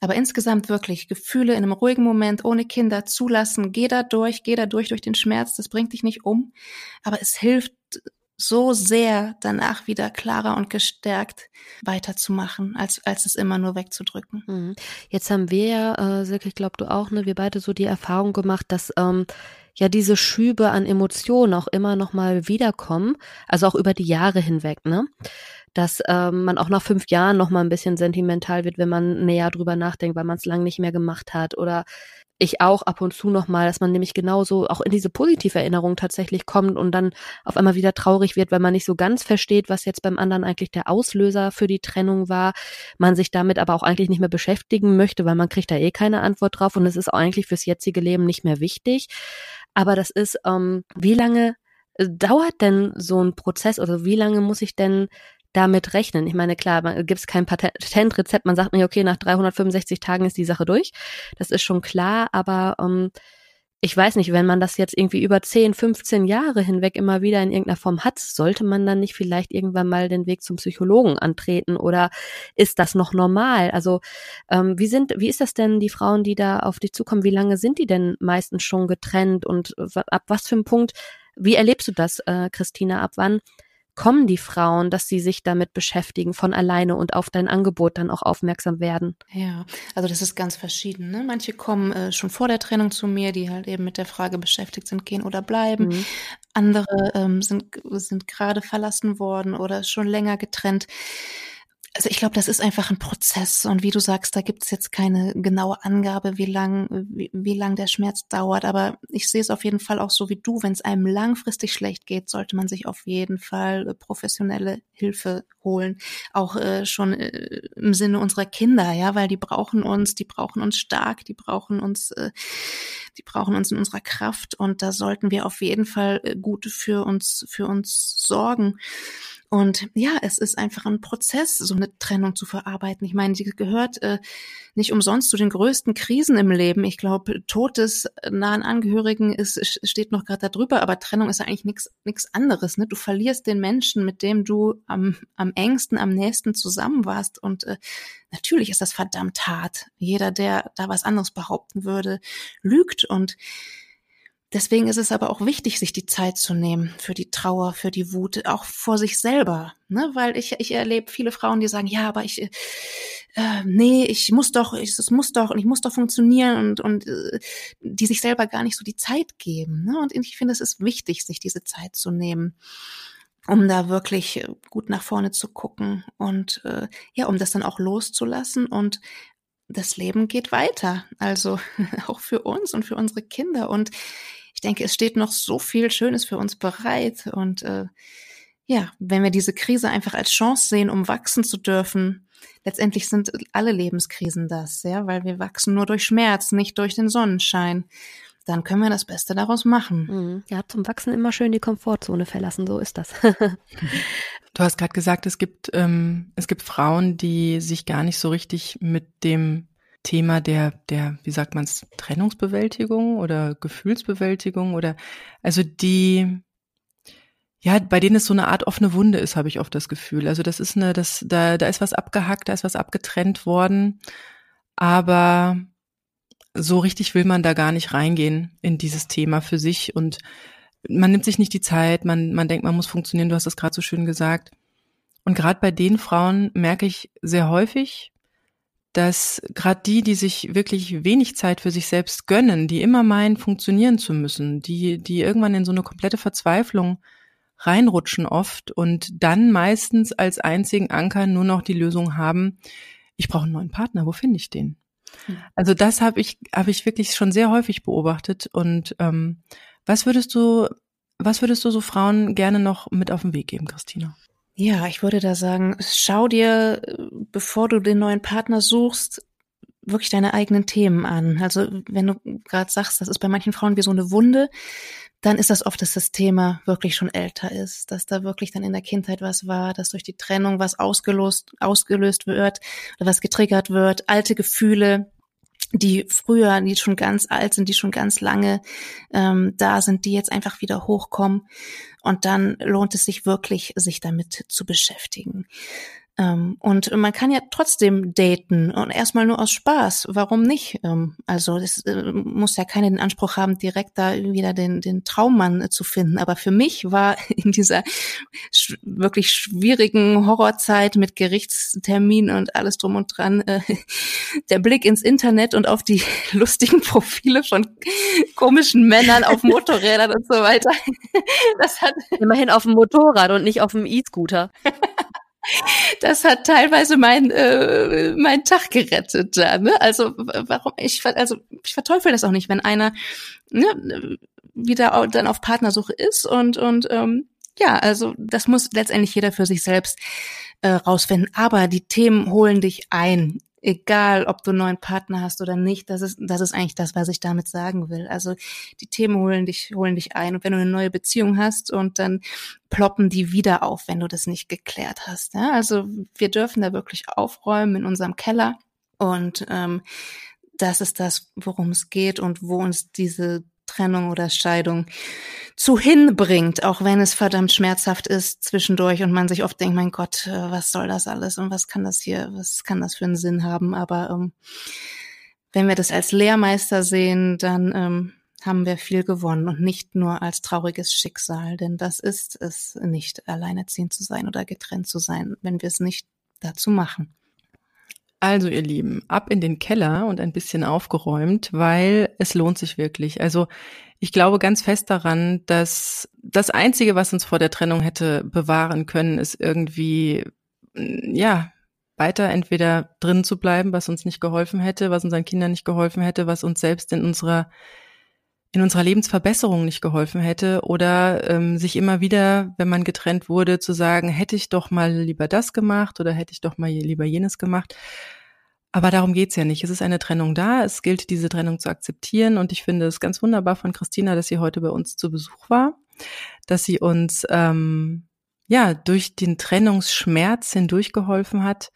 Aber insgesamt wirklich Gefühle in einem ruhigen Moment ohne Kinder zulassen. Geh da durch, geh da durch durch den Schmerz. Das bringt dich nicht um. Aber es hilft so sehr, danach wieder klarer und gestärkt weiterzumachen, als, als es immer nur wegzudrücken. Mhm. Jetzt haben wir ja, äh, Silke, ich glaube du auch, ne, wir beide so die Erfahrung gemacht, dass ähm, ja diese Schübe an Emotionen auch immer noch mal wiederkommen, also auch über die Jahre hinweg, ne? Dass ähm, man auch nach fünf Jahren noch mal ein bisschen sentimental wird, wenn man näher drüber nachdenkt, weil man es lang nicht mehr gemacht hat oder ich auch ab und zu noch mal, dass man nämlich genauso auch in diese positive Erinnerung tatsächlich kommt und dann auf einmal wieder traurig wird, weil man nicht so ganz versteht, was jetzt beim anderen eigentlich der Auslöser für die Trennung war, man sich damit aber auch eigentlich nicht mehr beschäftigen möchte, weil man kriegt da eh keine Antwort drauf und es ist eigentlich fürs jetzige Leben nicht mehr wichtig. Aber das ist, ähm, wie lange äh, dauert denn so ein Prozess oder wie lange muss ich denn damit rechnen. Ich meine, klar, man gibt es kein Patentrezept, man sagt mir, okay, nach 365 Tagen ist die Sache durch. Das ist schon klar, aber ähm, ich weiß nicht, wenn man das jetzt irgendwie über 10, 15 Jahre hinweg immer wieder in irgendeiner Form hat, sollte man dann nicht vielleicht irgendwann mal den Weg zum Psychologen antreten oder ist das noch normal? Also ähm, wie sind, wie ist das denn, die Frauen, die da auf dich zukommen, wie lange sind die denn meistens schon getrennt und ab was für einem Punkt, wie erlebst du das, äh, Christina, ab wann kommen die Frauen, dass sie sich damit beschäftigen von alleine und auf dein Angebot dann auch aufmerksam werden? Ja, also das ist ganz verschieden. Ne? Manche kommen äh, schon vor der Trennung zu mir, die halt eben mit der Frage beschäftigt sind, gehen oder bleiben. Mhm. Andere ähm, sind, sind gerade verlassen worden oder schon länger getrennt. Also ich glaube, das ist einfach ein Prozess und wie du sagst, da gibt es jetzt keine genaue Angabe, wie lang, wie, wie lang der Schmerz dauert. Aber ich sehe es auf jeden Fall auch so wie du. Wenn es einem langfristig schlecht geht, sollte man sich auf jeden Fall äh, professionelle Hilfe holen. Auch äh, schon äh, im Sinne unserer Kinder, ja, weil die brauchen uns, die brauchen uns stark, die brauchen uns, äh, die brauchen uns in unserer Kraft und da sollten wir auf jeden Fall äh, gut für uns, für uns sorgen. Und ja, es ist einfach ein Prozess, so eine Trennung zu verarbeiten. Ich meine, die gehört äh, nicht umsonst zu den größten Krisen im Leben. Ich glaube, Tod des nahen Angehörigen ist, steht noch gerade darüber, aber Trennung ist ja eigentlich nichts nichts anderes. Ne? Du verlierst den Menschen, mit dem du am, am engsten, am nächsten zusammen warst. Und äh, natürlich ist das verdammt hart. Jeder, der da was anderes behaupten würde, lügt. Und Deswegen ist es aber auch wichtig, sich die Zeit zu nehmen für die Trauer, für die Wut, auch vor sich selber. Ne? Weil ich, ich erlebe viele Frauen, die sagen, ja, aber ich, äh, nee, ich muss doch, ich, es muss doch und ich muss doch funktionieren und, und äh, die sich selber gar nicht so die Zeit geben. Ne? Und ich finde, es ist wichtig, sich diese Zeit zu nehmen um da wirklich gut nach vorne zu gucken und äh, ja, um das dann auch loszulassen und das Leben geht weiter. Also auch für uns und für unsere Kinder. Und ich denke, es steht noch so viel Schönes für uns bereit. Und äh, ja, wenn wir diese Krise einfach als Chance sehen, um wachsen zu dürfen, letztendlich sind alle Lebenskrisen das, ja, weil wir wachsen nur durch Schmerz, nicht durch den Sonnenschein. Dann können wir das Beste daraus machen. Mhm. Ja, zum Wachsen immer schön die Komfortzone verlassen, so ist das. du hast gerade gesagt, es gibt, ähm, es gibt Frauen, die sich gar nicht so richtig mit dem Thema der, der, wie sagt man es, Trennungsbewältigung oder Gefühlsbewältigung oder also die, ja, bei denen es so eine Art offene Wunde ist, habe ich oft das Gefühl. Also das ist eine, das, da, da ist was abgehackt, da ist was abgetrennt worden, aber so richtig will man da gar nicht reingehen in dieses Thema für sich und man nimmt sich nicht die Zeit, man, man denkt, man muss funktionieren, du hast das gerade so schön gesagt. Und gerade bei den Frauen merke ich sehr häufig, dass gerade die, die sich wirklich wenig Zeit für sich selbst gönnen, die immer meinen, funktionieren zu müssen, die, die irgendwann in so eine komplette Verzweiflung reinrutschen oft und dann meistens als einzigen Anker nur noch die Lösung haben, ich brauche einen neuen Partner, wo finde ich den? Hm. Also das habe ich, habe ich wirklich schon sehr häufig beobachtet. Und ähm, was würdest du, was würdest du so Frauen gerne noch mit auf den Weg geben, Christina? Ja, ich würde da sagen, schau dir, bevor du den neuen Partner suchst, wirklich deine eigenen Themen an. Also wenn du gerade sagst, das ist bei manchen Frauen wie so eine Wunde, dann ist das oft, dass das Thema wirklich schon älter ist, dass da wirklich dann in der Kindheit was war, dass durch die Trennung was ausgelöst, ausgelöst wird oder was getriggert wird, alte Gefühle, die früher, die schon ganz alt sind, die schon ganz lange ähm, da sind, die jetzt einfach wieder hochkommen. Und dann lohnt es sich wirklich, sich damit zu beschäftigen. Ähm, und man kann ja trotzdem daten und erstmal nur aus Spaß. Warum nicht? Ähm, also es äh, muss ja keiner den Anspruch haben, direkt da wieder den, den Traummann äh, zu finden. Aber für mich war in dieser wirklich schwierigen Horrorzeit mit Gerichtstermin und alles drum und dran äh, der Blick ins Internet und auf die lustigen Profile von komischen Männern auf Motorrädern und so weiter. Das hat immerhin auf dem Motorrad und nicht auf dem E-Scooter. Das hat teilweise mein äh, mein Tag gerettet da, ne? Also warum ich also ich verteufel das auch nicht, wenn einer ne, wieder dann auf Partnersuche ist und und ähm, ja, also das muss letztendlich jeder für sich selbst äh, rausfinden. Aber die Themen holen dich ein egal ob du einen neuen Partner hast oder nicht, das ist, das ist eigentlich das, was ich damit sagen will. Also die Themen holen dich, holen dich ein. Und wenn du eine neue Beziehung hast und dann ploppen die wieder auf, wenn du das nicht geklärt hast. Ja? Also wir dürfen da wirklich aufräumen in unserem Keller. Und ähm, das ist das, worum es geht und wo uns diese Trennung oder Scheidung zu hinbringt, auch wenn es verdammt schmerzhaft ist zwischendurch und man sich oft denkt, mein Gott, äh, was soll das alles und was kann das hier, was kann das für einen Sinn haben? Aber ähm, wenn wir das als Lehrmeister sehen, dann ähm, haben wir viel gewonnen und nicht nur als trauriges Schicksal, denn das ist es nicht, alleinerziehend zu sein oder getrennt zu sein, wenn wir es nicht dazu machen. Also ihr Lieben, ab in den Keller und ein bisschen aufgeräumt, weil es lohnt sich wirklich. Also ich glaube ganz fest daran, dass das Einzige, was uns vor der Trennung hätte bewahren können, ist irgendwie, ja, weiter entweder drin zu bleiben, was uns nicht geholfen hätte, was unseren Kindern nicht geholfen hätte, was uns selbst in unserer in unserer Lebensverbesserung nicht geholfen hätte oder ähm, sich immer wieder, wenn man getrennt wurde, zu sagen, hätte ich doch mal lieber das gemacht oder hätte ich doch mal lieber jenes gemacht. Aber darum geht's ja nicht. Es ist eine Trennung da. Es gilt, diese Trennung zu akzeptieren. Und ich finde es ganz wunderbar von Christina, dass sie heute bei uns zu Besuch war, dass sie uns ähm, ja durch den Trennungsschmerz hindurchgeholfen hat,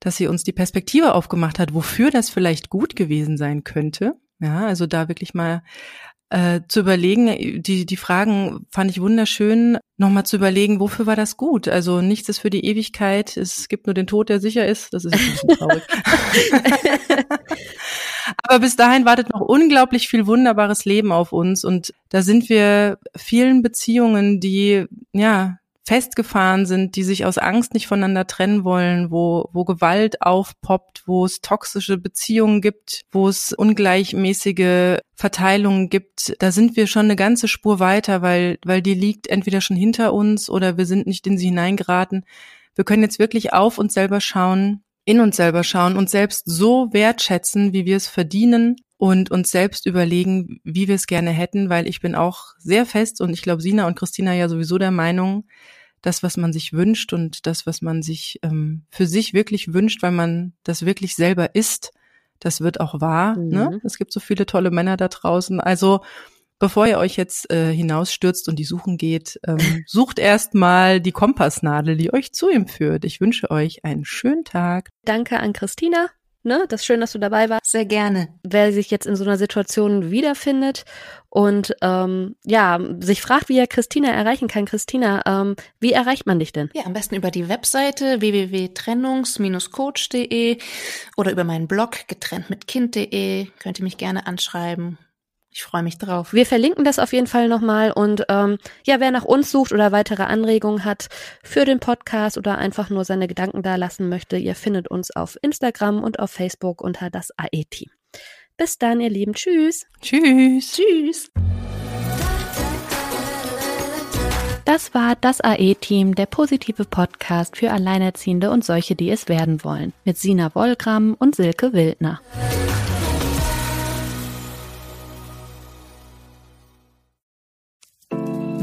dass sie uns die Perspektive aufgemacht hat, wofür das vielleicht gut gewesen sein könnte. Ja, also da wirklich mal äh, zu überlegen, die, die Fragen fand ich wunderschön, nochmal zu überlegen, wofür war das gut? Also nichts ist für die Ewigkeit, es gibt nur den Tod, der sicher ist. Das ist ein bisschen traurig. Aber bis dahin wartet noch unglaublich viel wunderbares Leben auf uns und da sind wir vielen Beziehungen, die ja festgefahren sind, die sich aus Angst nicht voneinander trennen wollen, wo, wo Gewalt aufpoppt, wo es toxische Beziehungen gibt, wo es ungleichmäßige Verteilungen gibt, da sind wir schon eine ganze Spur weiter, weil, weil die liegt entweder schon hinter uns oder wir sind nicht in sie hineingeraten. Wir können jetzt wirklich auf uns selber schauen, in uns selber schauen, uns selbst so wertschätzen, wie wir es verdienen und uns selbst überlegen, wie wir es gerne hätten, weil ich bin auch sehr fest und ich glaube Sina und Christina ja sowieso der Meinung, das, was man sich wünscht und das, was man sich ähm, für sich wirklich wünscht, weil man das wirklich selber ist, das wird auch wahr. Ne? Mhm. Ne? Es gibt so viele tolle Männer da draußen. Also bevor ihr euch jetzt äh, hinausstürzt und die suchen geht, ähm, sucht erstmal die Kompassnadel, die euch zu ihm führt. Ich wünsche euch einen schönen Tag. Danke an Christina ne, das ist schön, dass du dabei warst. Sehr gerne. Wer sich jetzt in so einer Situation wiederfindet und ähm, ja, sich fragt, wie er Christina erreichen kann. Christina, ähm, wie erreicht man dich denn? Ja, am besten über die Webseite www.trennungs-coach.de oder über meinen Blog getrenntmitkind.de. Könnt ihr mich gerne anschreiben. Ich freue mich drauf. Wir verlinken das auf jeden Fall nochmal und ähm, ja, wer nach uns sucht oder weitere Anregungen hat für den Podcast oder einfach nur seine Gedanken da lassen möchte, ihr findet uns auf Instagram und auf Facebook unter das AE-Team. Bis dann, ihr Lieben. Tschüss. Tschüss. Tschüss. Das war das AE-Team, der positive Podcast für Alleinerziehende und solche, die es werden wollen, mit Sina Wollgramm und Silke Wildner.